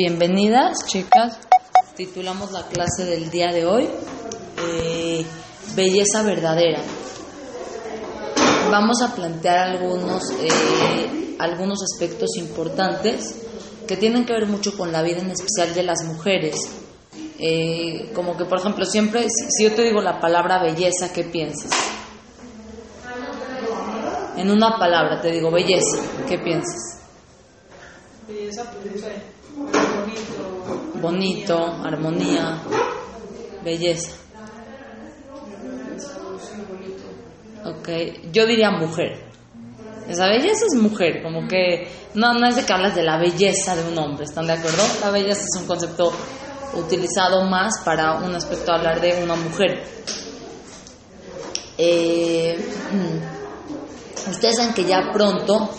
Bienvenidas, chicas. Titulamos la clase del día de hoy eh, Belleza verdadera. Vamos a plantear algunos, eh, algunos aspectos importantes que tienen que ver mucho con la vida en especial de las mujeres. Eh, como que, por ejemplo, siempre, si, yo te digo la palabra belleza, ¿qué piensas? En una palabra te digo belleza, ¿qué piensas? Belleza, pues, bonito, armonía, belleza. Ok, yo diría mujer. Esa belleza es mujer, como que no, no es de que hablas de la belleza de un hombre, ¿están de acuerdo? La belleza es un concepto utilizado más para un aspecto hablar de una mujer. Eh, mm, ustedes saben que ya pronto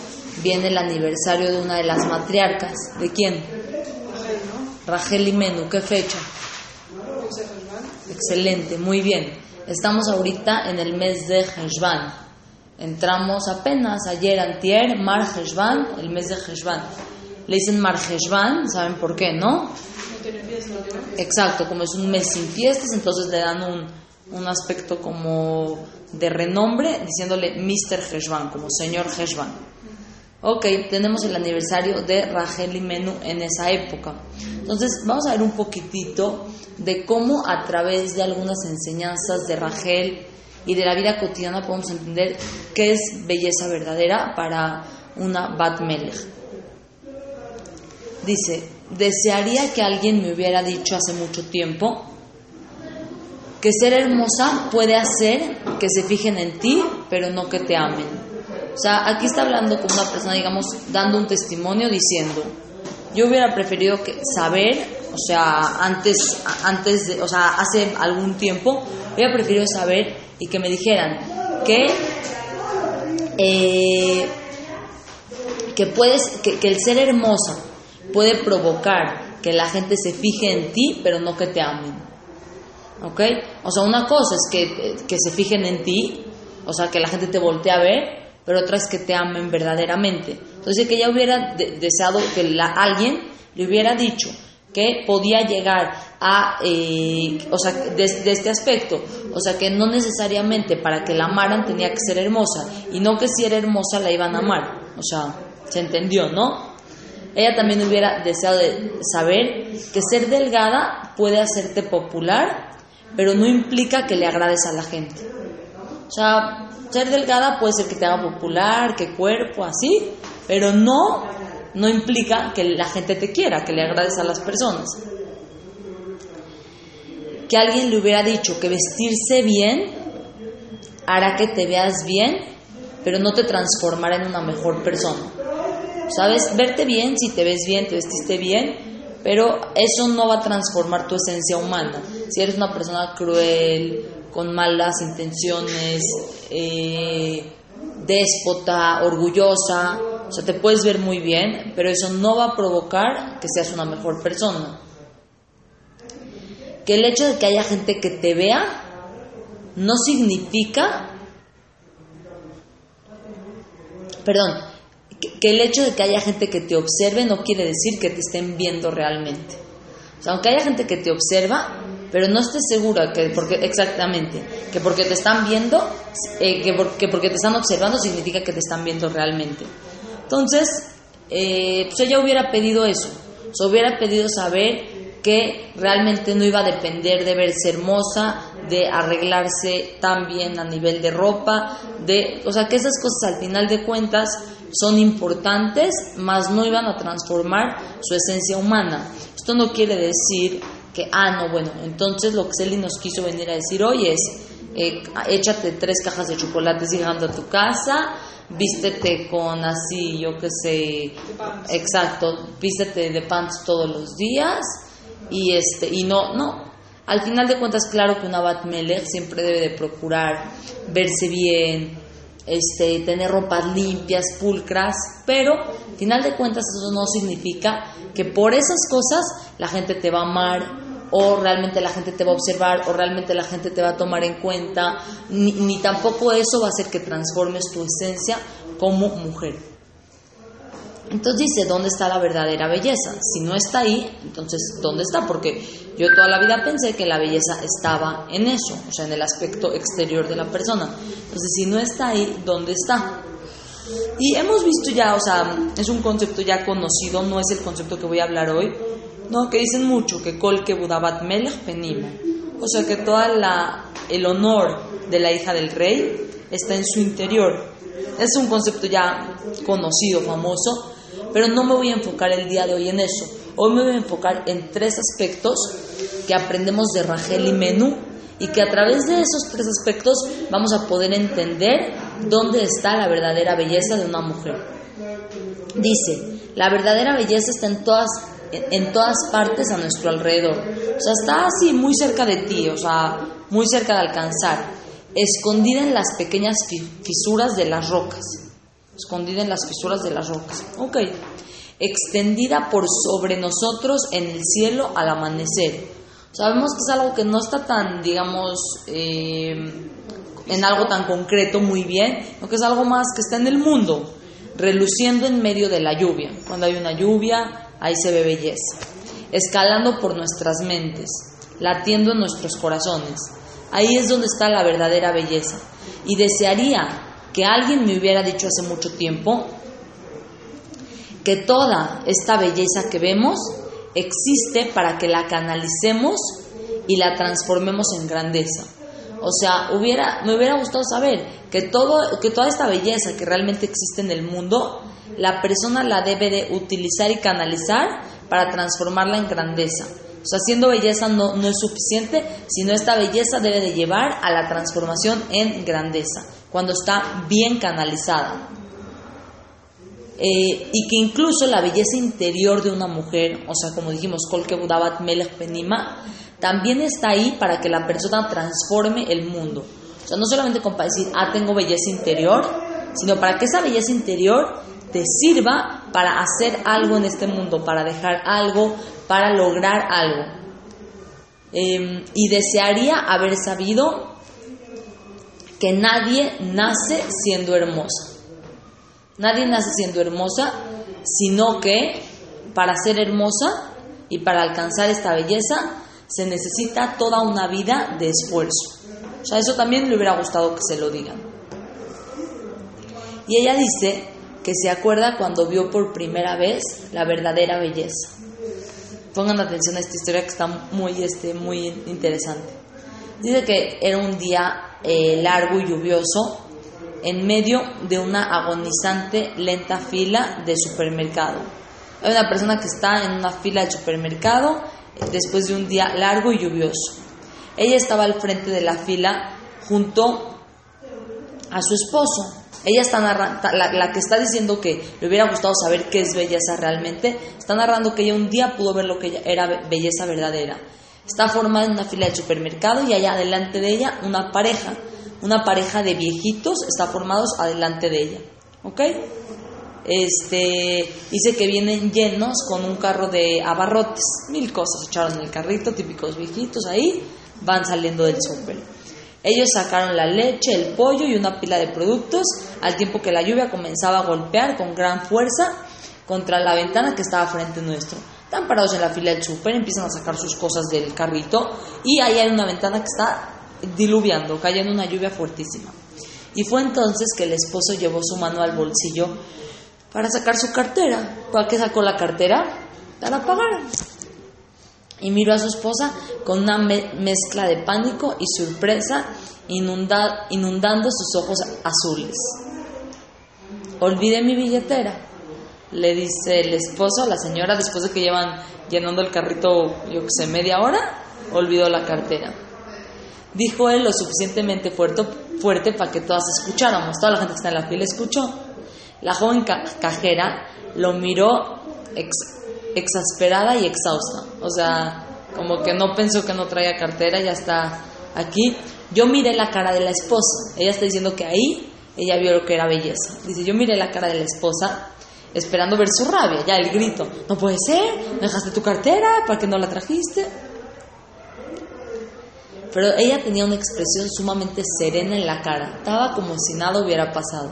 viene el aniversario de una de las matriarcas. ¿De quién? Rachel y Menú. ¿Qué fecha? Excelente, muy bien. Estamos ahorita en el mes de Heshvan. Entramos apenas ayer, antier, Mar Heshvan, el mes de Heshvan. Le dicen Mar Heshvan, ¿saben por qué, ¿no? Exacto, como es un mes sin fiestas, entonces le dan un, un aspecto como de renombre, diciéndole Mr. Heshvan, como señor Heshvan. Ok, tenemos el aniversario de Rachel y Menú en esa época. Entonces, vamos a ver un poquitito de cómo a través de algunas enseñanzas de Rachel y de la vida cotidiana podemos entender qué es belleza verdadera para una Bat. Dice, desearía que alguien me hubiera dicho hace mucho tiempo que ser hermosa puede hacer que se fijen en ti, pero no que te amen. O sea, aquí está hablando como una persona, digamos, dando un testimonio diciendo, yo hubiera preferido que saber, o sea, antes, antes de, o sea, hace algún tiempo, hubiera preferido saber y que me dijeran que, eh, que puedes, que, que el ser hermosa puede provocar que la gente se fije en ti, pero no que te amen. ¿Ok? O sea, una cosa es que, que se fijen en ti, o sea, que la gente te voltee a ver, pero otra es que te amen verdaderamente. Entonces, que ella hubiera de- deseado que la, alguien le hubiera dicho que podía llegar a, eh, o sea, de, de este aspecto, o sea, que no necesariamente para que la amaran tenía que ser hermosa, y no que si era hermosa la iban a amar, o sea, se entendió, ¿no? Ella también hubiera deseado de saber que ser delgada puede hacerte popular, pero no implica que le agrades a la gente. O sea, ser delgada puede ser que te haga popular, que cuerpo, así, pero no, no implica que la gente te quiera, que le agrades a las personas. Que alguien le hubiera dicho que vestirse bien hará que te veas bien, pero no te transformará en una mejor persona. ¿Sabes? Verte bien, si te ves bien, te vestiste bien, pero eso no va a transformar tu esencia humana. Si eres una persona cruel, con malas intenciones, eh, déspota, orgullosa, o sea, te puedes ver muy bien, pero eso no va a provocar que seas una mejor persona. Que el hecho de que haya gente que te vea no significa, perdón, que, que el hecho de que haya gente que te observe no quiere decir que te estén viendo realmente. O sea, aunque haya gente que te observa, pero no estés segura que porque exactamente que porque te están viendo, eh, que, porque, porque te están observando significa que te están viendo realmente. Entonces, eh, pues ella hubiera pedido eso, o hubiera pedido saber que realmente no iba a depender de verse hermosa, de arreglarse tan bien a nivel de ropa, de, o sea, que esas cosas al final de cuentas son importantes, mas no iban a transformar su esencia humana. Esto no quiere decir que, ah, no, bueno, entonces lo que Celi nos quiso venir a decir hoy es, eh, échate tres cajas de chocolates llegando a tu casa, vístete con así, yo qué sé, exacto, vístete de pants todos los días y este y no, no. Al final de cuentas, claro que una Bat Melech siempre debe de procurar verse bien, este, tener ropas limpias, pulcras, pero al final de cuentas eso no significa que por esas cosas la gente te va a amar o realmente la gente te va a observar o realmente la gente te va a tomar en cuenta, ni, ni tampoco eso va a hacer que transformes tu esencia como mujer. Entonces dice, ¿dónde está la verdadera belleza? Si no está ahí, entonces, ¿dónde está? Porque yo toda la vida pensé que la belleza estaba en eso, o sea, en el aspecto exterior de la persona. Entonces, si no está ahí, ¿dónde está? Y hemos visto ya, o sea, es un concepto ya conocido, no es el concepto que voy a hablar hoy, no, que dicen mucho, que Kol que Budabat Melech Penima. O sea, que toda la, el honor de la hija del rey está en su interior. Es un concepto ya conocido, famoso, pero no me voy a enfocar el día de hoy en eso. Hoy me voy a enfocar en tres aspectos que aprendemos de Rachel y Menú y que a través de esos tres aspectos vamos a poder entender dónde está la verdadera belleza de una mujer. Dice, la verdadera belleza está en todas, en todas partes a nuestro alrededor. O sea, está así muy cerca de ti, o sea, muy cerca de alcanzar, escondida en las pequeñas fi- fisuras de las rocas. Escondida en las fisuras de las rocas. Ok. Extendida por sobre nosotros en el cielo al amanecer. Sabemos que es algo que no está tan, digamos, eh, en algo tan concreto muy bien, sino que es algo más que está en el mundo, reluciendo en medio de la lluvia. Cuando hay una lluvia, ahí se ve belleza. Escalando por nuestras mentes, latiendo en nuestros corazones. Ahí es donde está la verdadera belleza. Y desearía que alguien me hubiera dicho hace mucho tiempo que toda esta belleza que vemos existe para que la canalicemos y la transformemos en grandeza. O sea, hubiera, me hubiera gustado saber que, todo, que toda esta belleza que realmente existe en el mundo, la persona la debe de utilizar y canalizar para transformarla en grandeza. O sea, siendo belleza no, no es suficiente, sino esta belleza debe de llevar a la transformación en grandeza, cuando está bien canalizada. Eh, y que incluso la belleza interior de una mujer, o sea, como dijimos, también está ahí para que la persona transforme el mundo. O sea, no solamente con para decir, ah, tengo belleza interior, sino para que esa belleza interior te sirva para hacer algo en este mundo, para dejar algo, para lograr algo. Eh, y desearía haber sabido que nadie nace siendo hermosa. Nadie nace siendo hermosa, sino que para ser hermosa y para alcanzar esta belleza se necesita toda una vida de esfuerzo. O sea, eso también le hubiera gustado que se lo digan. Y ella dice que se acuerda cuando vio por primera vez la verdadera belleza. Pongan atención a esta historia que está muy, este, muy interesante. Dice que era un día eh, largo y lluvioso en medio de una agonizante lenta fila de supermercado. Hay una persona que está en una fila de supermercado eh, después de un día largo y lluvioso. Ella estaba al frente de la fila junto a su esposo. Ella está narrando, la, la, que está diciendo que le hubiera gustado saber qué es belleza realmente, está narrando que ella un día pudo ver lo que era belleza verdadera. Está formada en una fila de supermercado y allá delante de ella una pareja una pareja de viejitos está formados adelante de ella. ¿Ok? Este, dice que vienen llenos con un carro de abarrotes, mil cosas echaron en el carrito, típicos viejitos ahí, van saliendo del súper. Ellos sacaron la leche, el pollo y una pila de productos, al tiempo que la lluvia comenzaba a golpear con gran fuerza contra la ventana que estaba frente nuestro. Están parados en la fila del súper, empiezan a sacar sus cosas del carrito y ahí hay una ventana que está diluviando, cayendo una lluvia fuertísima. Y fue entonces que el esposo llevó su mano al bolsillo para sacar su cartera. ¿Para qué sacó la cartera? Para pagar. Y miró a su esposa con una me mezcla de pánico y sorpresa inunda inundando sus ojos azules. Olvidé mi billetera, le dice el esposo a la señora después de que llevan llenando el carrito, yo que sé, media hora, olvidó la cartera. Dijo él lo suficientemente fuerte, fuerte para que todas escucháramos. Toda la gente que está en la fila escuchó. La joven cajera lo miró exasperada y exhausta. O sea, como que no pensó que no traía cartera, ya está aquí. Yo miré la cara de la esposa. Ella está diciendo que ahí ella vio lo que era belleza. Dice, yo miré la cara de la esposa esperando ver su rabia, ya el grito. No puede ser, ¿me dejaste tu cartera? ¿Para qué no la trajiste? Pero ella tenía una expresión sumamente serena en la cara. Estaba como si nada hubiera pasado.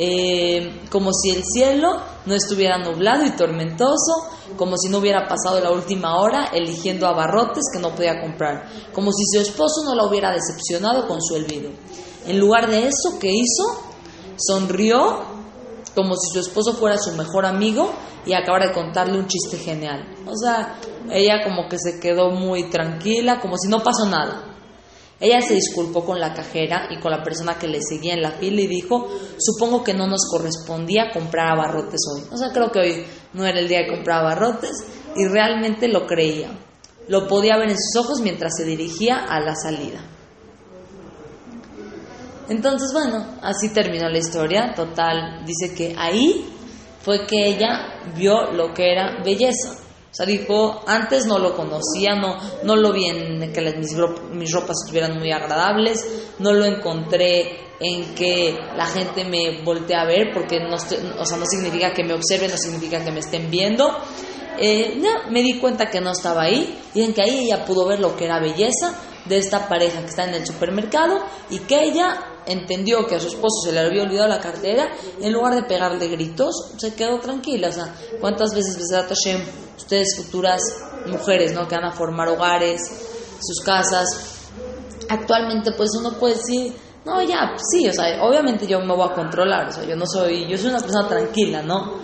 Eh, como si el cielo no estuviera nublado y tormentoso, como si no hubiera pasado la última hora eligiendo abarrotes que no podía comprar, como si su esposo no la hubiera decepcionado con su olvido. En lugar de eso, ¿qué hizo? Sonrió como si su esposo fuera su mejor amigo y acabara de contarle un chiste genial. O sea, ella como que se quedó muy tranquila, como si no pasó nada. Ella se disculpó con la cajera y con la persona que le seguía en la fila y dijo, supongo que no nos correspondía comprar abarrotes hoy. O sea, creo que hoy no era el día de comprar abarrotes y realmente lo creía. Lo podía ver en sus ojos mientras se dirigía a la salida. Entonces, bueno, así terminó la historia. Total, dice que ahí fue que ella vio lo que era belleza. O sea, dijo, antes no lo conocía, no, no lo vi en que mis, mis ropas estuvieran muy agradables, no lo encontré en que la gente me voltee a ver, porque no, o sea, no significa que me observen, no significa que me estén viendo. Eh, me di cuenta que no estaba ahí y en que ahí ella pudo ver lo que era belleza de esta pareja que está en el supermercado y que ella entendió que a su esposo se le había olvidado la cartera en lugar de pegarle gritos, se quedó tranquila. O sea, ¿cuántas veces, Hashem, ustedes futuras mujeres, ¿no? Que van a formar hogares, sus casas, actualmente pues uno puede decir, no, ya, sí, o sea, obviamente yo me voy a controlar, o sea, yo no soy, yo soy una persona tranquila, ¿no?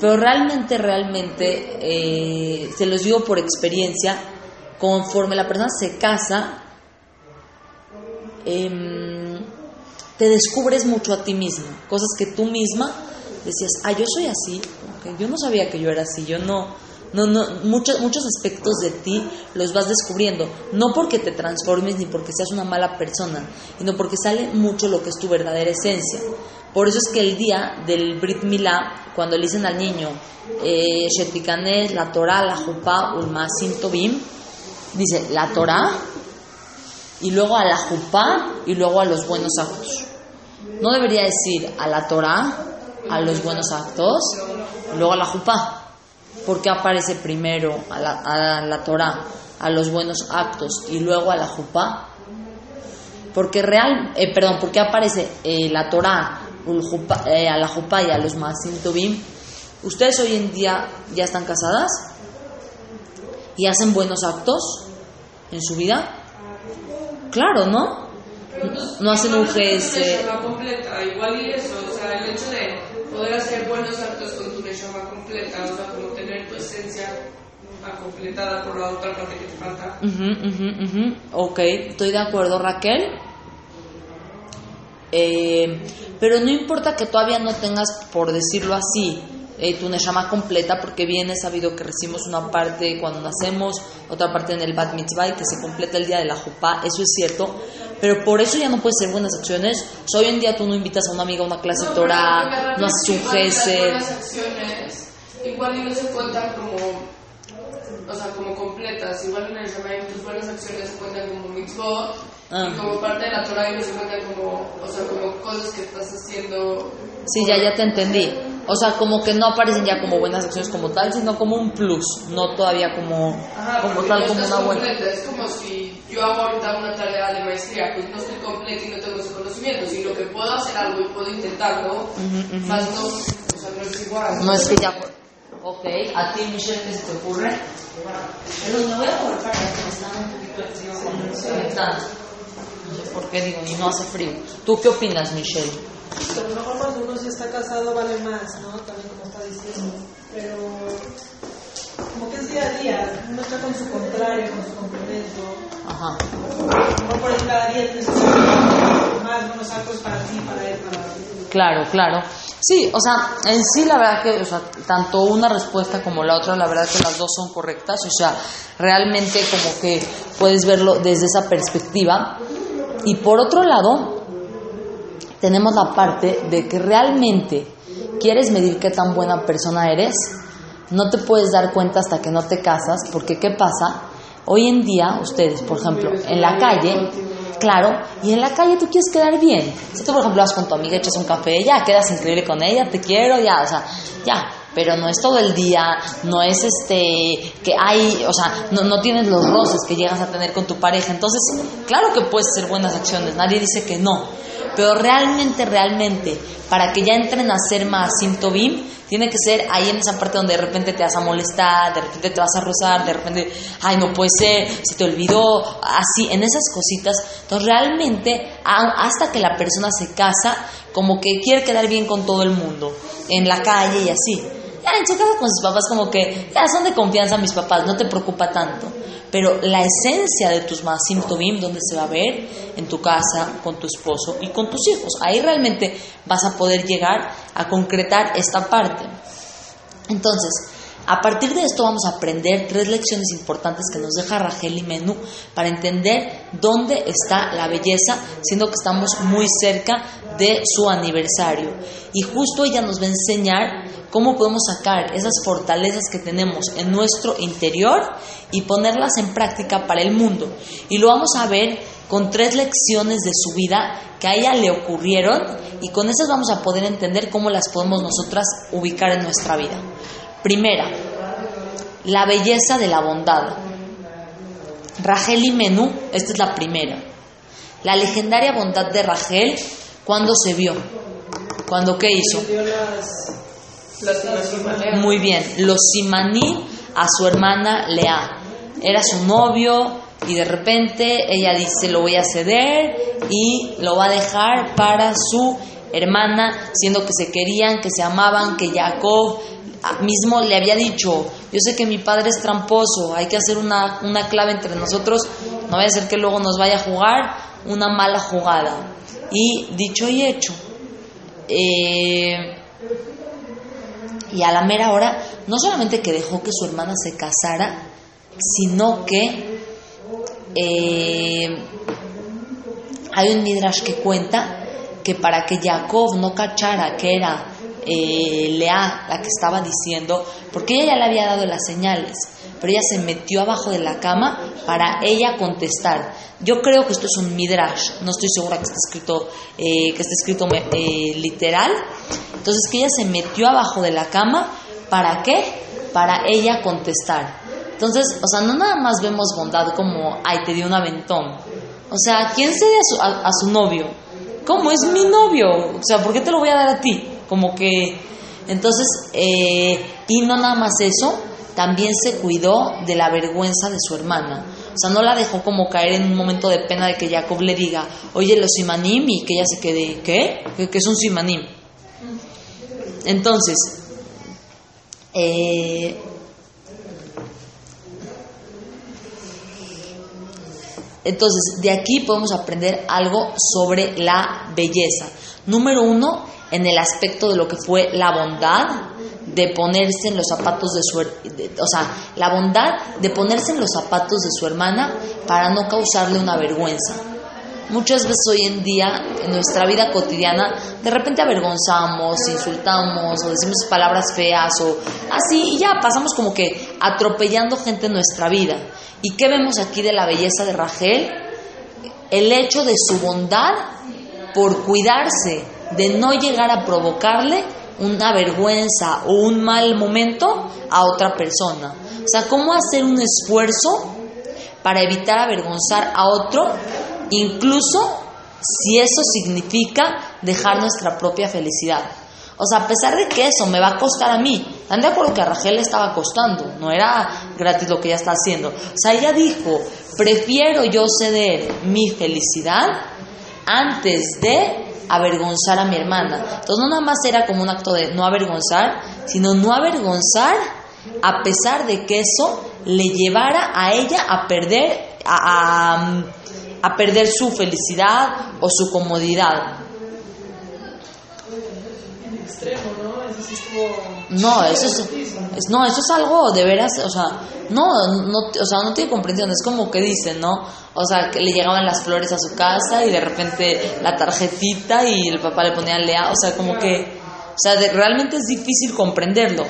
Pero realmente, realmente, eh, se los digo por experiencia, conforme la persona se casa, em, te descubres mucho a ti misma, cosas que tú misma decías, ah, yo soy así, yo no sabía que yo era así, yo no, no, no, muchos, muchos aspectos de ti los vas descubriendo, no porque te transformes ni porque seas una mala persona, sino porque sale mucho lo que es tu verdadera esencia. Por eso es que el día del Brit Milá, cuando le dicen al niño, eh, la Torah, la Jupá, Ulmasim Tobim, dice la Torah y luego a la Jupá y luego a los buenos actos. No debería decir a la Torah, a los buenos actos, luego a la Jupá. ¿Por qué aparece primero a la, a la Torah, a los buenos actos y luego a la Jupá? Porque real, eh, perdón, ¿por qué aparece eh, la Torah, eh, a la Jupá y a los Masim Tobim? ¿Ustedes hoy en día ya están casadas? ¿Y hacen buenos actos en su vida? Claro, ¿no? No hacen un GS. completa, igual y eso, o sea, el hecho de poder hacer buenos actos con tu Neshama completa, o sea, como tener tu esencia completada por la otra parte que te falta. Ok, estoy de acuerdo, Raquel. Eh, pero no importa que todavía no tengas, por decirlo así, eh, tu Neshama completa, porque bien es sabido que recibimos una parte cuando nacemos, otra parte en el Bat Mitzvah y que se completa el día de la Jupá, eso es cierto, pero por eso ya no puedes ser buenas acciones. hoy en día tú no invitas a una amiga a una clase de Torah, no haces un Igual no se cuentan como, o sea, como completas, igual en el Shamaim tus buenas acciones se cuentan como mitzvot, y ah. como parte de la Torah y se cuentan como, o sea, como cosas que estás haciendo. Sí, ya, ya te entendí. O sea, como que no aparecen ya como buenas acciones como tal, sino como un plus, no todavía como, como tal, como una buena. Es como si yo hago ahorita una tarea de maestría, pues no estoy completa y no tengo ese conocimiento, sino que puedo hacer algo y puedo intentarlo, más no, o sea, no es igual. No es que ya. Ok, ¿a ti, Michelle, qué se te ocurre? Pero me voy a para que me están un poquito encima No sé por qué digo, y no hace frío. ¿Tú qué opinas, Michelle? A lo mejor cuando uno sí está casado vale más, ¿no? También como está diciendo. Pero como que es día a día, uno está con su contrario, con su complemento. Ajá. Mejor por ahí cada día tienes más buenos actos para ti, para él, para Claro, claro. Sí, o sea, en sí la verdad que, o sea, tanto una respuesta como la otra, la verdad que las dos son correctas, o sea, realmente como que puedes verlo desde esa perspectiva. Y por otro lado, tenemos la parte de que realmente quieres medir qué tan buena persona eres, no te puedes dar cuenta hasta que no te casas, porque ¿qué pasa? Hoy en día, ustedes, por ejemplo, en la calle, claro, y en la calle tú quieres quedar bien. Si tú, por ejemplo, vas con tu amiga, echas un café, ya quedas increíble con ella, te quiero, ya, o sea, ya. Pero no es todo el día, no es este, que hay, o sea, no, no tienes los roces que llegas a tener con tu pareja. Entonces, claro que puedes hacer buenas acciones, nadie dice que no. Pero realmente, realmente, para que ya entren a ser más Simtobim, tiene que ser ahí en esa parte donde de repente te vas a molestar, de repente te vas a rozar, de repente, ay, no puede ser, se te olvidó, así, en esas cositas. Entonces, realmente, hasta que la persona se casa, como que quiere quedar bien con todo el mundo, en la calle y así. Ya en su casa con sus papás, como que ya son de confianza mis papás, no te preocupa tanto. Pero la esencia de tus Maasim Tobim, ¿dónde se va a ver? En tu casa, con tu esposo y con tus hijos. Ahí realmente vas a poder llegar a concretar esta parte. Entonces, a partir de esto vamos a aprender tres lecciones importantes que nos deja Rachel y Menú para entender dónde está la belleza, siendo que estamos muy cerca de su aniversario. Y justo ella nos va a enseñar cómo podemos sacar esas fortalezas que tenemos en nuestro interior y ponerlas en práctica para el mundo. Y lo vamos a ver con tres lecciones de su vida que a ella le ocurrieron y con esas vamos a poder entender cómo las podemos nosotras ubicar en nuestra vida. Primera, la belleza de la bondad. Rachel y Menú, esta es la primera. La legendaria bondad de Rachel, ¿cuándo se vio? ¿Cuándo qué hizo? Muy bien, los simaní a su hermana Lea. Era su novio y de repente ella dice lo voy a ceder y lo va a dejar para su hermana, siendo que se querían, que se amaban, que Jacob mismo le había dicho, yo sé que mi padre es tramposo, hay que hacer una, una clave entre nosotros, no vaya a ser que luego nos vaya a jugar una mala jugada. Y dicho y hecho, eh, y a la mera hora, no solamente que dejó que su hermana se casara, sino que eh, hay un midrash que cuenta que para que Jacob no cachara que era eh, Lea la que estaba diciendo, porque ella ya le había dado las señales, pero ella se metió abajo de la cama para ella contestar. Yo creo que esto es un midrash, no estoy segura que esté escrito, eh, que esté escrito eh, literal. Entonces que ella se metió abajo de la cama, ¿para qué? Para ella contestar. Entonces, o sea, no nada más vemos bondad como, ay, te dio un aventón. O sea, ¿quién cede a su, a su novio? ¿Cómo? Es mi novio. O sea, ¿por qué te lo voy a dar a ti? Como que, entonces, eh, y no nada más eso, también se cuidó de la vergüenza de su hermana. O sea, no la dejó como caer en un momento de pena de que Jacob le diga, oye, los simanim, y que ella se quede, ¿qué? ¿Qué, es un simanim? Entonces, eh, entonces, de aquí podemos aprender algo sobre la belleza. Número uno, en el aspecto de lo que fue la bondad de ponerse en los zapatos de su, o sea, la bondad de ponerse en los zapatos de su hermana para no causarle una vergüenza. Muchas veces hoy en día, en nuestra vida cotidiana, de repente avergonzamos, insultamos o decimos palabras feas o así y ya pasamos como que atropellando gente en nuestra vida. ¿Y qué vemos aquí de la belleza de Rachel? El hecho de su bondad por cuidarse de no llegar a provocarle una vergüenza o un mal momento a otra persona. O sea, cómo hacer un esfuerzo para evitar avergonzar a otro, incluso si eso significa dejar nuestra propia felicidad. O sea, a pesar de que eso me va a costar a mí, ¿están de acuerdo que a Rachel le estaba costando? No era gratis lo que ella está haciendo. O sea, ella dijo, prefiero yo ceder mi felicidad antes de avergonzar a mi hermana. Entonces no nada más era como un acto de no avergonzar, sino no avergonzar a pesar de que eso le llevara a ella a perder, a, a perder su felicidad o su comodidad. extremo, ¿no? Eso sí es como... No, eso es, es- no, eso es algo de veras, o sea, no, no, o sea, no tiene comprensión, es como que dicen, ¿no? O sea, que le llegaban las flores a su casa y de repente la tarjetita y el papá le ponía lea, o sea, como que, o sea, de- realmente es difícil comprenderlo.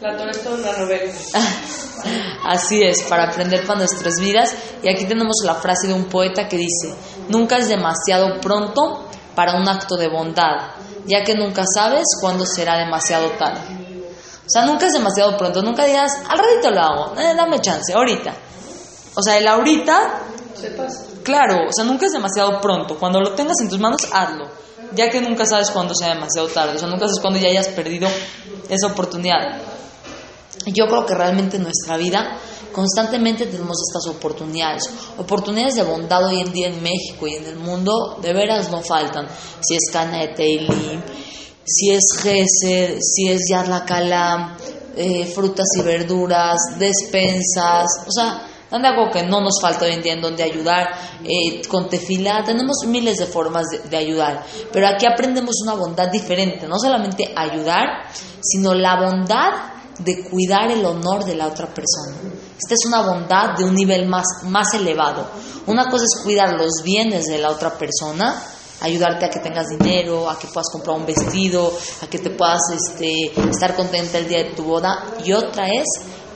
La Torah es toda una novela. Así es, para aprender para nuestras vidas. Y aquí tenemos la frase de un poeta que dice, nunca es demasiado pronto para un acto de bondad, ya que nunca sabes cuándo será demasiado tarde. O sea, nunca es demasiado pronto, nunca digas, al ratito lo hago, eh, dame chance, ahorita. O sea, el ahorita, Se pasa. claro, o sea, nunca es demasiado pronto. Cuando lo tengas en tus manos, hazlo. Ya que nunca sabes cuándo sea demasiado tarde. O sea, nunca sabes cuándo ya hayas perdido esa oportunidad. Yo creo que realmente en nuestra vida constantemente tenemos estas oportunidades. Oportunidades de bondad hoy en día en México y en el mundo de veras no faltan. Si es Cana de Teilim, si es Gesed, si es Yarla Kalam, eh, frutas y verduras, despensas. O sea, dan de algo que no nos falta hoy en día en donde ayudar. eh, con tefilá tenemos miles de formas de, de ayudar. Pero aquí aprendemos una bondad diferente. No solamente ayudar, sino la bondad de cuidar el honor de la otra persona. Esta es una bondad de un nivel más, más elevado. Una cosa es cuidar los bienes de la otra persona, ayudarte a que tengas dinero, a que puedas comprar un vestido, a que te puedas este, estar contenta el día de tu boda. Y otra es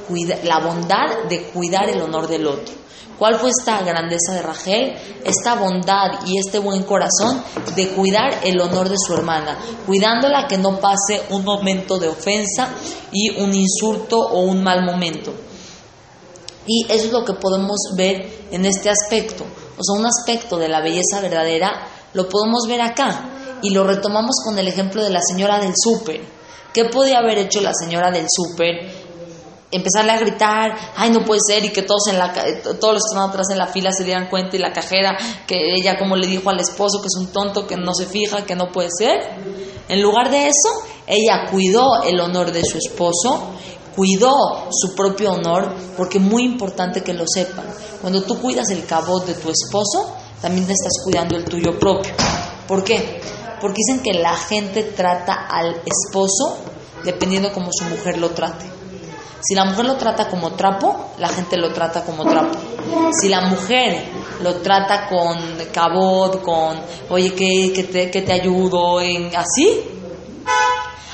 cuida- la bondad de cuidar el honor del otro. ¿Cuál fue esta grandeza de Rachel? Esta bondad y este buen corazón de cuidar el honor de su hermana, cuidándola que no pase un momento de ofensa y un insulto o un mal momento. Y eso es lo que podemos ver en este aspecto. O sea, un aspecto de la belleza verdadera lo podemos ver acá. Y lo retomamos con el ejemplo de la señora del súper. ¿Qué podía haber hecho la señora del súper? Empezarle a gritar, ay, no puede ser, y que todos, en la, todos los que estaban atrás en la fila se dieran cuenta, y la cajera, que ella como le dijo al esposo que es un tonto, que no se fija, que no puede ser. En lugar de eso, ella cuidó el honor de su esposo, cuidó su propio honor, porque es muy importante que lo sepan. Cuando tú cuidas el cabot de tu esposo, también te estás cuidando el tuyo propio. ¿Por qué? Porque dicen que la gente trata al esposo dependiendo como su mujer lo trate. Si la mujer lo trata como trapo, la gente lo trata como trapo. Si la mujer lo trata con cabot, con, oye, que, que, te, que te ayudo, en, así,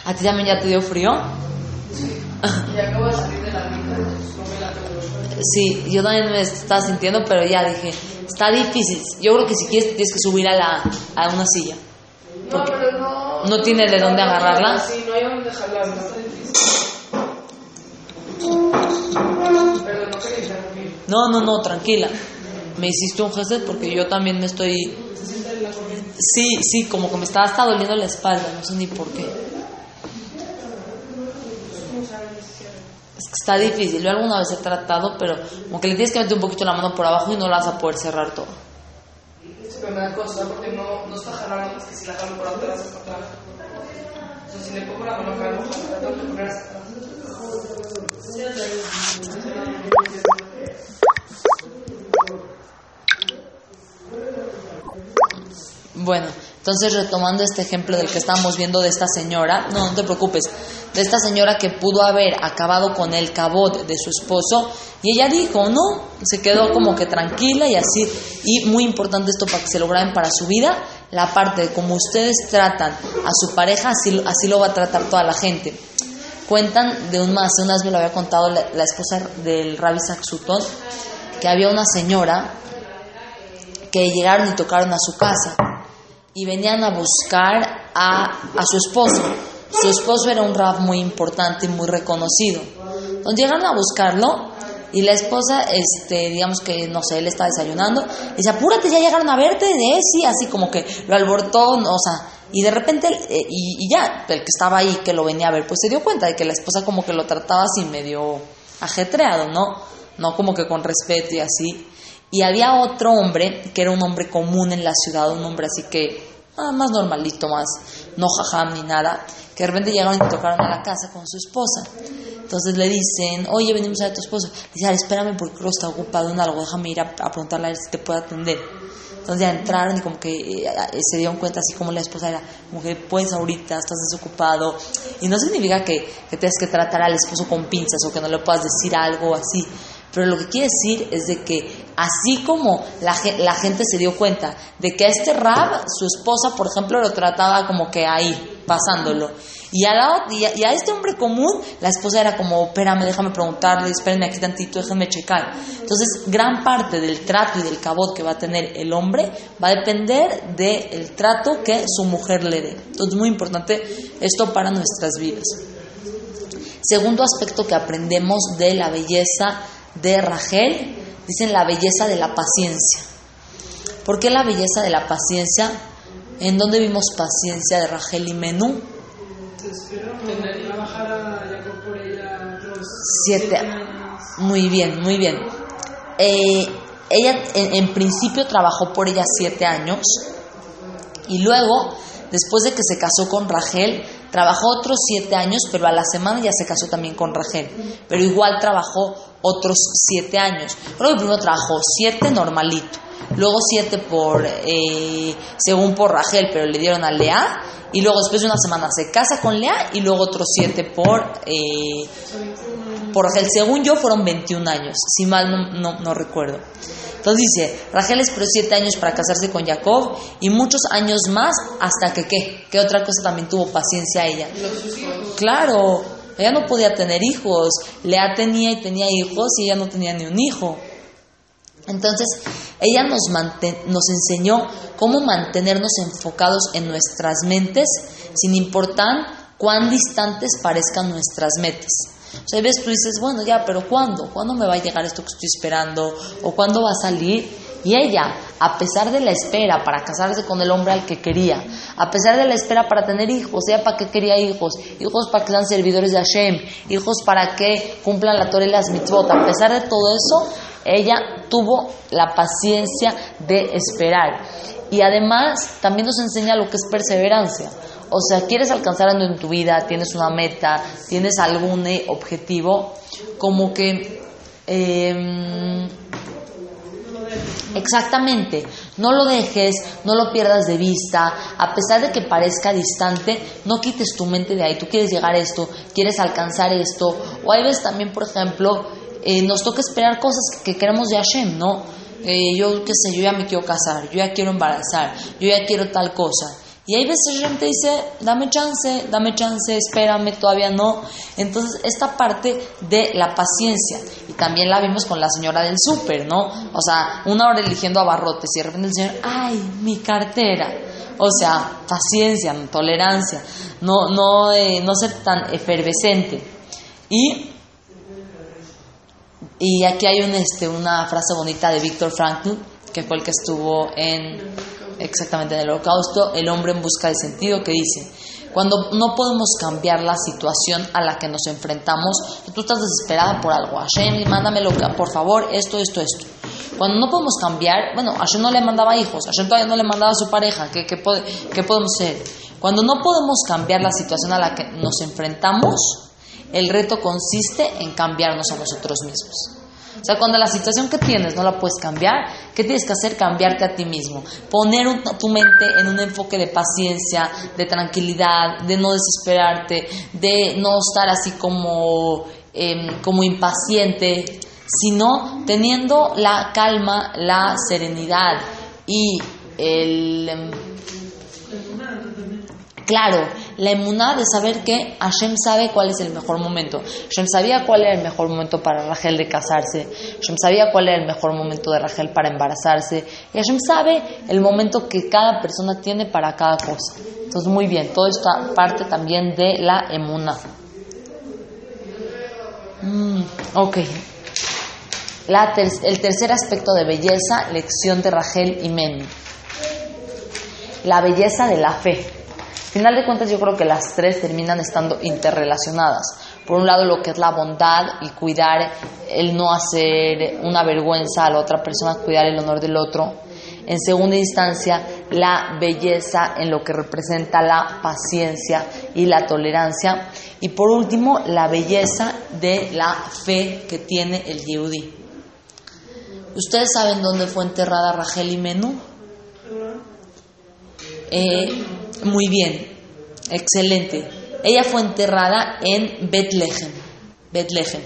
¿a ti también ya te dio frío? Y acabo de salir de la rica, entonces come la peluche. Sí, yo también me estaba sintiendo, pero ya dije, está difícil. Yo creo que si quieres tienes que subir a, la, a una silla. No, pero no. no tiene de dónde agarrarla. Sí, no hay dónde jalarla, está difícil. Perdón, no quería. No, no, no, tranquila. Me hiciste un gesto porque yo también me estoy... Sí, sí, como que me estaba hasta doliendo la espalda, no sé ni por qué. Está difícil. Yo alguna vez he tratado, pero como que le tienes que meter un poquito la mano por abajo y no la vas a poder cerrar todo. Bueno, entonces retomando este ejemplo del que estábamos viendo de esta señora, no, no te preocupes, de esta señora que pudo haber acabado con el cabot de su esposo y ella dijo, no, se quedó como que tranquila y así, y muy importante esto para que se lo para su vida, la parte de cómo ustedes tratan a su pareja, así, así lo va a tratar toda la gente. Cuentan de un más, una vez me lo había contado la, esposa del Rabbi Sutton, que había una señora que llegaron y tocaron a su casa y venían a buscar a, a su esposo. Su esposo era un rab muy importante y muy reconocido. Entonces llegaron a buscarlo y la esposa, este, digamos que, no sé, él está desayunando, y dice, apúrate, ya llegaron a verte, de sí, así como que lo alborotó, o sea, y de repente, eh, y, y ya, el que estaba ahí, que lo venía a ver, pues se dio cuenta de que la esposa como que lo trataba así medio ajetreado, ¿no? No como que con respeto y así. Y había otro hombre, que era un hombre común en la ciudad, un hombre así que ah, más normalito, más no jajam ni nada, que de repente llegaron y tocaron a la casa con su esposa. Entonces le dicen, oye, venimos a ver a tu esposo. dice, ah, espérame porque creo que está ocupado en algo, déjame ir a, a preguntarle a ver si te puede atender. Entonces ya entraron y como que eh, eh, se dieron cuenta así como la esposa era, que puedes ahorita, estás desocupado. Y no significa que, que tengas que tratar al esposo con pinzas o que no le puedas decir algo así. Pero lo que quiere decir es de que así como la, la gente se dio cuenta de que a este Rab, su esposa, por ejemplo, lo trataba como que ahí, pasándolo. Y a, la, y, a, este hombre común, la esposa era como, espérame, déjame preguntarle, espérenme aquí tantito, déjenme checar. Entonces, gran parte del trato y del cabot que va a tener el hombre va a depender del trato que su mujer le dé. Entonces, muy importante esto para nuestras vidas. Segundo aspecto que aprendemos de la belleza de Rachel, dicen la belleza de la paciencia. ¿Por qué la belleza de la paciencia? ¿En dónde vimos paciencia de Rachel y Menú? Siete. Muy bien, muy bien. Eh, ella en, principio trabajó por ella siete años y luego, después de que se casó con Rachel, trabajó otros siete años, pero a la semana ya se casó también con Rachel. Pero igual trabajó otros siete años. Creo que primero trabajó siete normalito, luego siete por, eh, según por Rachel, pero le dieron a Lea, y luego después de una semana se casa con Lea y luego otros siete por, eh, por Rachel. Según yo fueron 21 años, si mal no, no, recuerdo. Entonces dice, Rachel esperó siete años para casarse con Jacob y muchos años más hasta que qué, que otra cosa también tuvo paciencia ella. Claro, ella no podía tener hijos. Lea tenía y tenía hijos y ella no tenía ni un hijo. Entonces, ella nos, nos enseñó cómo mantenernos enfocados en nuestras mentes sin importar cuán distantes parezcan nuestras metas. O sea, ves, tú dices, bueno, ya, pero ¿cuándo? ¿Cuándo me va a llegar esto que estoy esperando? ¿O cuándo va a salir? Y ella, a pesar de la espera para casarse con el hombre al que quería, a pesar de la espera para tener hijos, ella para qué quería hijos, hijos para que sean servidores de Hashem, hijos para que cumplan la Torah y las mitzvot, a pesar de todo eso, ella tuvo la paciencia de esperar. Y además también nos enseña lo que es perseverancia. O sea, quieres alcanzar algo en tu vida, tienes una meta, tienes algún objetivo, como que eh, Exactamente, no lo dejes, no lo pierdas de vista, a pesar de que parezca distante, no quites tu mente de ahí, tú quieres llegar a esto, quieres alcanzar esto, o hay veces también, por ejemplo, eh, nos toca esperar cosas que queremos de Hashem, ¿no? Eh, yo qué sé, yo ya me quiero casar, yo ya quiero embarazar, yo ya quiero tal cosa. Y hay veces gente dice, dame chance, dame chance, espérame, todavía no. Entonces, esta parte de la paciencia, y también la vimos con la señora del súper, ¿no? O sea, una hora eligiendo abarrotes y de repente el señor, ay, mi cartera. O sea, paciencia, tolerancia, no, no, eh, no ser tan efervescente. Y, y aquí hay un, este, una frase bonita de Víctor Frankl, que fue el que estuvo en exactamente en el holocausto, el hombre en busca de sentido, que dice, cuando no podemos cambiar la situación a la que nos enfrentamos, tú estás desesperada por algo, Hashem, mándamelo, por favor, esto, esto, esto. Cuando no podemos cambiar, bueno, Hashem no le mandaba hijos, Hashem todavía no le mandaba a su pareja, ¿qué, qué, qué podemos hacer? Cuando no podemos cambiar la situación a la que nos enfrentamos, el reto consiste en cambiarnos a nosotros mismos. O sea, cuando la situación que tienes no la puedes cambiar, ¿qué tienes que hacer? Cambiarte a ti mismo. Poner tu mente en un enfoque de paciencia, de tranquilidad, de no desesperarte, de no estar así como, em, como impaciente, sino teniendo la calma, la serenidad y el em, Claro, la emuná de saber que Hashem sabe cuál es el mejor momento. Hashem sabía cuál era el mejor momento para Rachel de casarse. Hashem sabía cuál era el mejor momento de Rachel para embarazarse. Y Hashem sabe el momento que cada persona tiene para cada cosa. Entonces, muy bien, todo esto parte también de la emuná. Mm, ok. el tercer aspecto de belleza, lección de Rachel y Men. La belleza de la fe final de cuentas yo creo que las tres terminan estando interrelacionadas. Por un lado lo que es la bondad y cuidar el no hacer una vergüenza a la otra persona, cuidar el honor del otro. En segunda instancia, la belleza en lo que representa la paciencia y la tolerancia. Y por último, la belleza de la fe que tiene el Yehudi. ¿Ustedes saben dónde fue enterrada Rachel y Menú? Eh, muy bien, excelente. Ella fue enterrada en Betlehem. Betlehem.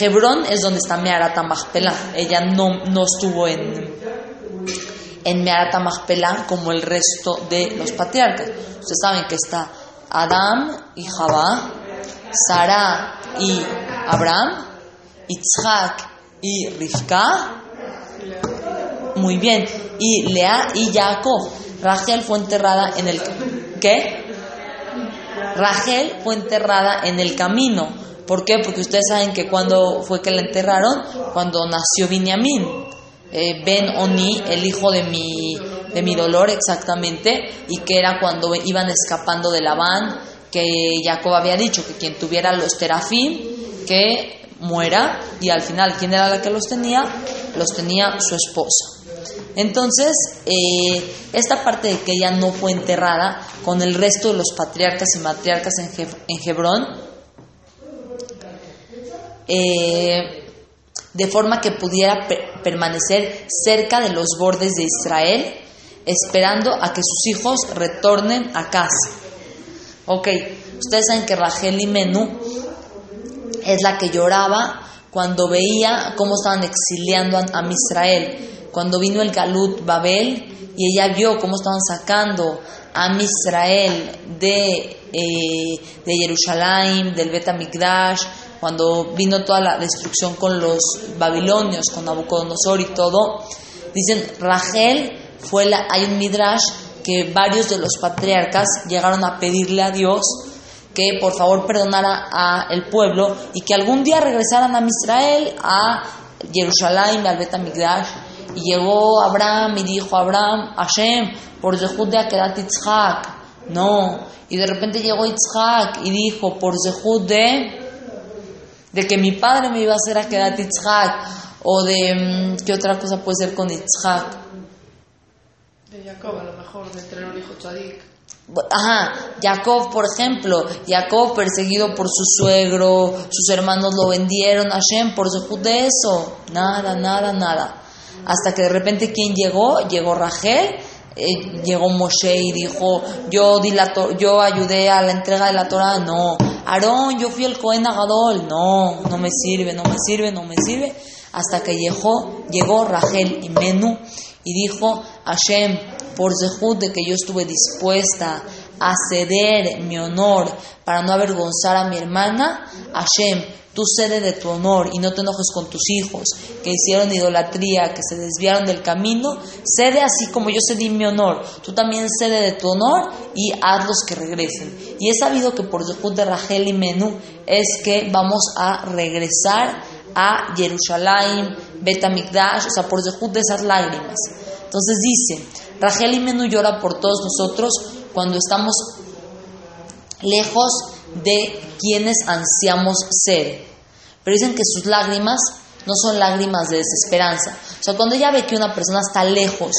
Hebrón es donde está Meharata Machpelah. Ella no, no estuvo en, en Machpelah como el resto de los patriarcas. Ustedes saben que está Adán y Jabá, Sara y Abraham, Isaac y Rivka. Muy bien. Y Lea y Jacob. Rachel fue enterrada en el... ¿Qué? Rachel fue enterrada en el camino. ¿Por qué? Porque ustedes saben que cuando fue que la enterraron, cuando nació Binyamin. Eh, ben Oni, el hijo de mi, de mi dolor exactamente, y que era cuando iban escapando de Labán, que Jacob había dicho que quien tuviera los terafim, que muera, y al final, ¿quién era la que los tenía? Los tenía su esposa. Entonces, eh, esta parte de que ella no fue enterrada con el resto de los patriarcas y matriarcas en, en Hebrón, eh, de forma que pudiera permanecer cerca de los bordes de Israel, esperando a que sus hijos retornen a casa. Ok, ustedes saben que Rachel y Menú es la que lloraba cuando veía cómo estaban exiliando a, a Israel, cuando vino el Galut Babel y ella vio cómo estaban sacando a Israel de, eh, de Jerusalén, del Bet cuando vino toda la destrucción con los babilonios, con Nabucodonosor y todo, dicen, Rachel fue la, hay un midrash que varios de los patriarcas llegaron a pedirle a Dios que por favor perdonara a el pueblo y que algún día regresaran a Israel, a Jerusalén, al Bet Y llegó Abraham y dijo, Abraham, Hashem, por Zehut de Akedat Yitzhak. No. Y de repente llegó Yitzhak y dijo, por Zehut de de que mi padre me iba a hacer a quedar Yitzhak, o de mm, qué otra cosa puede ser con Yitzhak. De Jacob, a lo mejor, de tener un hijo tzadik. Ajá, Jacob, por ejemplo, Jacob perseguido por su suegro, sus hermanos lo vendieron a Shem por su de eso, nada, nada, nada. Hasta que de repente, ¿quién llegó? Llegó Rachel, eh, llegó Moshe y dijo, yo, di la yo ayudé a la entrega de la Torah, no, Aarón, yo fui el Cohen Agadol. No, no me sirve, no me sirve, no me sirve. Hasta que llegó, llegó Rachel y Menú y dijo, Hashem, por Zehut de que yo estuve dispuesta a ceder mi honor para no avergonzar a mi hermana, Hashem, tú cede de tu honor y no te enojes con tus hijos que hicieron idolatría, que se desviaron del camino, cede así como yo cedí mi honor, tú también cede de tu honor y hazlos que regresen. Y he sabido que por Zehut de Rachel y Menú es que vamos a regresar a Jerusalén, Betamikdash, o sea, por Zehut de esas lágrimas. Entonces dice, Rachel y Menú llora por todos nosotros cuando estamos lejos de quienes ansiamos ser. Pero dicen que sus lágrimas no son lágrimas de desesperanza. O sea, cuando ella ve que una persona está lejos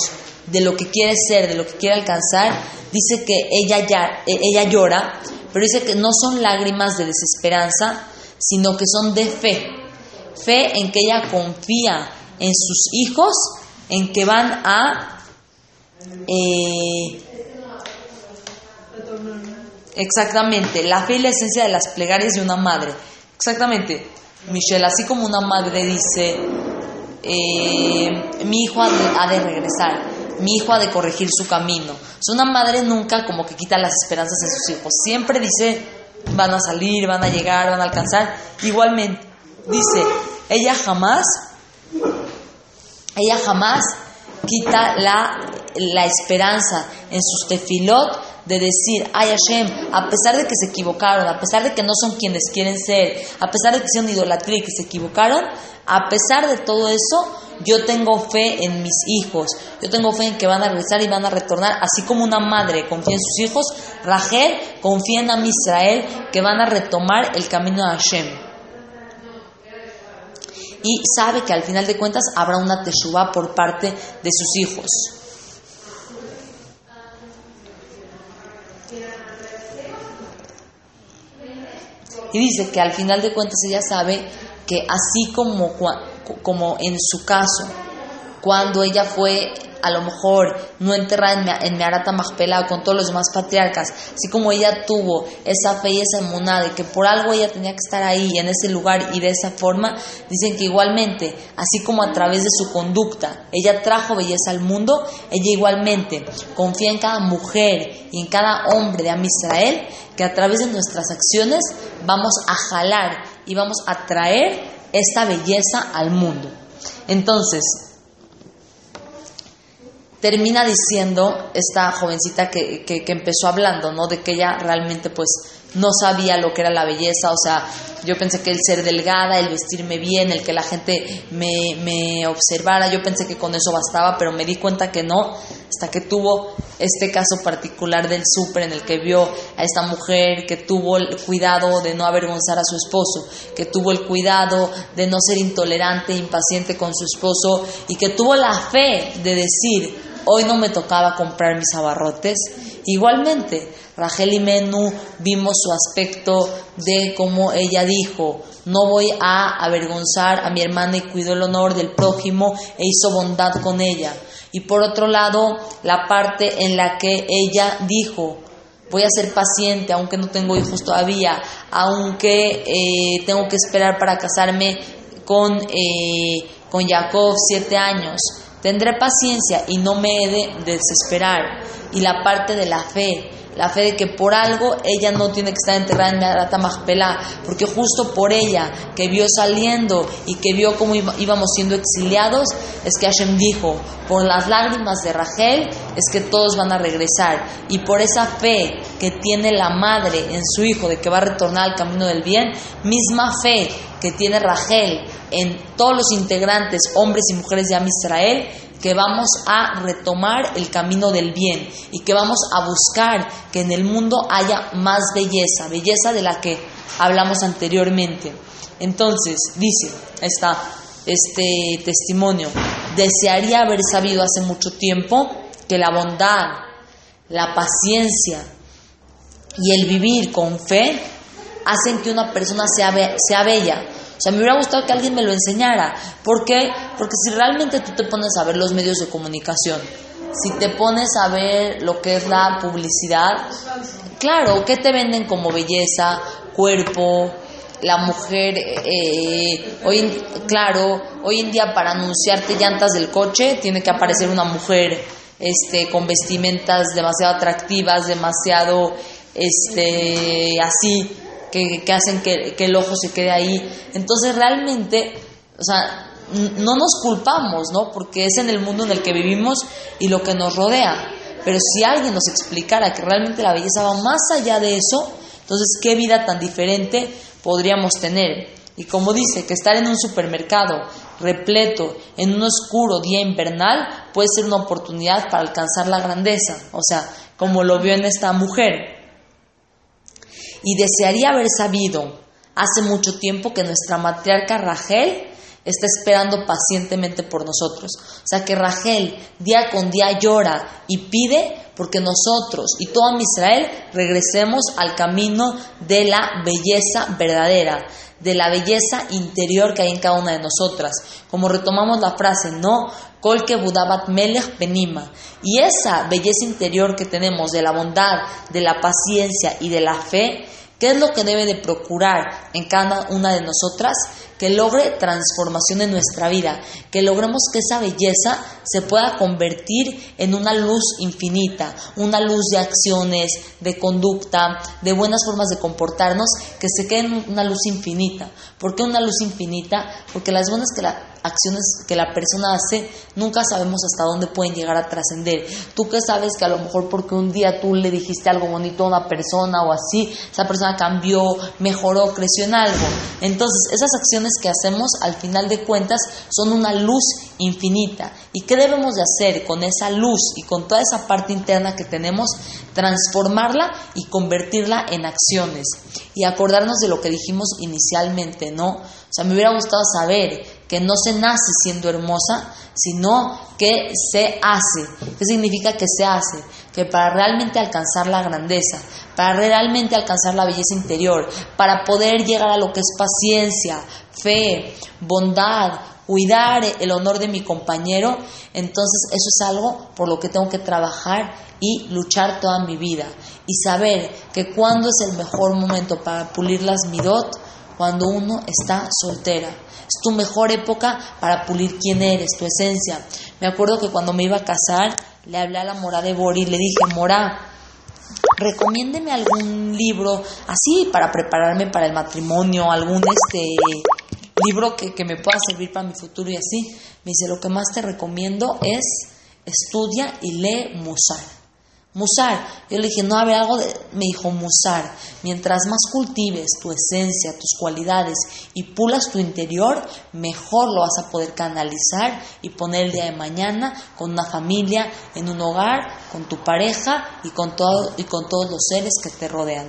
de lo que quiere ser, de lo que quiere alcanzar, dice que ella, ya, e, ella llora, pero dice que no son lágrimas de desesperanza, sino que son de fe. Fe en que ella confía en sus hijos, en que van a... Eh, exactamente, la fe y la esencia de las plegarias de una madre. Exactamente. Michelle, así como una madre dice, eh, mi hijo ha de, regresar, mi hijo ha de corregir su camino. O una madre nunca como que quita las esperanzas en sus hijos, siempre dice, van a salir, van a llegar, van a alcanzar. Igualmente, dice, ella jamás, ella jamás quita la, la esperanza en sus tefilot de decir, ay Hashem, a pesar de que se equivocaron, a pesar de que no son quienes quieren ser, a pesar de que son idolatría y que se equivocaron, a pesar de todo eso, yo tengo fe en mis hijos, yo tengo fe en que van a regresar y van a retornar, así como una madre confía en sus hijos, Rachel confía en Israel que van a retomar el camino de Hashem. Y sabe que al final de cuentas habrá una teshuva por parte de sus hijos. Y dice que al final de cuentas ella sabe que así como, como en su caso, cuando ella fue a lo mejor no enterrada en, Meharata Majpela con todos los demás patriarcas, así como ella tuvo esa fe y esa emuná de que por algo ella tenía que estar ahí, en ese lugar y de esa forma, dicen que igualmente, así como a través de su conducta, ella trajo belleza al mundo, ella igualmente confía en cada mujer y en cada hombre de Am Israel, que a través de nuestras acciones vamos a jalar y vamos a traer esta belleza al mundo. Entonces, termina diciendo esta jovencita que, que, empezó hablando, ¿no? De que ella realmente pues no sabía lo que era la belleza, o sea, yo pensé que el ser delgada, el vestirme bien, el que la gente me, me observara, yo pensé que con eso bastaba, pero me di cuenta que no, hasta que tuvo este caso particular del súper en el que vio a esta mujer que tuvo el cuidado de no avergonzar a su esposo, que tuvo el cuidado de no ser intolerante, impaciente con su esposo y que tuvo la fe de decir, hoy no me tocaba comprar mis abarrotes. Igualmente, Rachel y Menú vimos su aspecto de cómo ella dijo, no voy a avergonzar a mi hermana y cuido el honor del prójimo e hizo bondad con ella. Y por otro lado, la parte en la que ella dijo, voy a ser paciente, aunque no tengo hijos todavía, aunque eh, tengo que esperar para casarme con, eh, con Jacob siete años, Tendré paciencia y no me he de desesperar. Y la parte de la fe, la fe de que por algo ella no tiene que estar enterrada en Majpelá, porque justo por ella, que vio saliendo y que vio cómo íbamos siendo exiliados, es que Hashem dijo, por las lágrimas de Rachel, es que todos van a regresar. Y por esa fe que tiene la madre en su hijo de que va a retornar al camino del bien, misma fe que tiene Rachel en todos los integrantes, hombres y mujeres de Am Israel, que vamos a retomar el camino del bien y que vamos a buscar que en el mundo haya más belleza, belleza de la que hablamos anteriormente. Entonces, dice este testimonio, desearía haber sabido hace mucho tiempo que la bondad, la paciencia y el vivir con fe hacen que una persona sea, sea bella o sea, me hubiera gustado que alguien me lo enseñara. ¿Por qué? Porque si realmente tú te pones a ver los medios de comunicación, si te pones a ver lo que es la publicidad, claro, ¿qué te venden como belleza, cuerpo? La mujer, eh, hoy, claro, hoy en día para anunciarte llantas del coche tiene que aparecer una mujer este, con vestimentas demasiado atractivas, demasiado este, así que, hacen que, el ojo se quede ahí. Entonces realmente, o sea, no nos culpamos, ¿no? Porque es en el mundo en el que vivimos y lo que nos rodea. Pero si alguien nos explicara que realmente la belleza va más allá de eso, entonces qué vida tan diferente podríamos tener. Y como dice, que estar en un supermercado repleto en un oscuro día invernal puede ser una oportunidad para alcanzar la grandeza. O sea, como lo vio en esta mujer y desearía haber sabido hace mucho tiempo que nuestra matriarca Rachel está esperando pacientemente por nosotros. O sea que Rachel día con día llora y pide porque nosotros y todo Israel regresemos al camino de la belleza verdadera, de la belleza interior que hay en cada una de nosotras. Como retomamos la frase, no, Kolke Budabat Melech Benima. Y esa belleza interior que tenemos de la bondad, de la paciencia y de la fe, ¿qué es lo que debe de procurar en cada una de nosotras? que logre transformación en nuestra vida, que logremos que esa belleza se pueda convertir en una luz infinita, una luz de acciones, de conducta, de buenas formas de comportarnos, que se quede en una luz infinita. ¿Por qué una luz infinita? Porque las buenas que la, acciones que la persona hace, nunca sabemos hasta dónde pueden llegar a trascender. Tú que sabes que a lo mejor porque un día tú le dijiste algo bonito a una persona o así, esa persona cambió, mejoró, creció en algo. Entonces, esas acciones que hacemos al final de cuentas son una luz infinita. ¿Y qué debemos de hacer con esa luz y con toda esa parte interna que tenemos? Transformarla y convertirla en acciones. Y acordarnos de lo que dijimos inicialmente, ¿no? O sea, me hubiera gustado saber que no se nace siendo hermosa, sino que se hace. ¿Qué significa que se hace? Que para realmente alcanzar la grandeza, para realmente alcanzar la belleza interior, para poder llegar a lo que es paciencia, fe, bondad, cuidar el honor de mi compañero, entonces eso es algo por lo que tengo que trabajar y luchar toda mi vida. Y saber que cuando es el mejor momento para pulir las midot, cuando uno está soltera. Es tu mejor época para pulir quién eres, tu esencia. Me acuerdo que cuando me iba a casar, le hablé a la mora de Bori y le dije, mora, recomiéndeme algún libro así para prepararme para el matrimonio, algún este libro que, que me pueda servir para mi futuro y así. Me dice, lo que más te recomiendo es estudia y lee Musar. Musar. Yo le dije, no, a algo de... Me dijo, musar. Mientras más cultives tu esencia, tus cualidades y pulas tu interior, mejor lo vas a poder canalizar y poner el día de mañana con una familia, en un hogar, con tu pareja y con, todo, y con todos los seres que te rodean.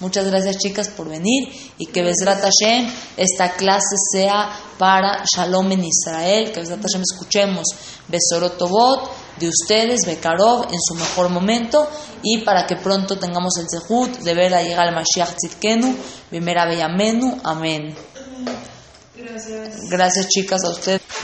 Muchas gracias chicas por venir y que Besrat Hashem esta clase sea para Shalom en Israel, que Besrat Hashem escuchemos Besorotobot de ustedes, Bekarov, en su mejor momento y para que pronto tengamos el Zehut de ver a llegar al Mashiach Tzidkenu, Bimera Beyamenu, amén. Gracias. Gracias chicas a ustedes.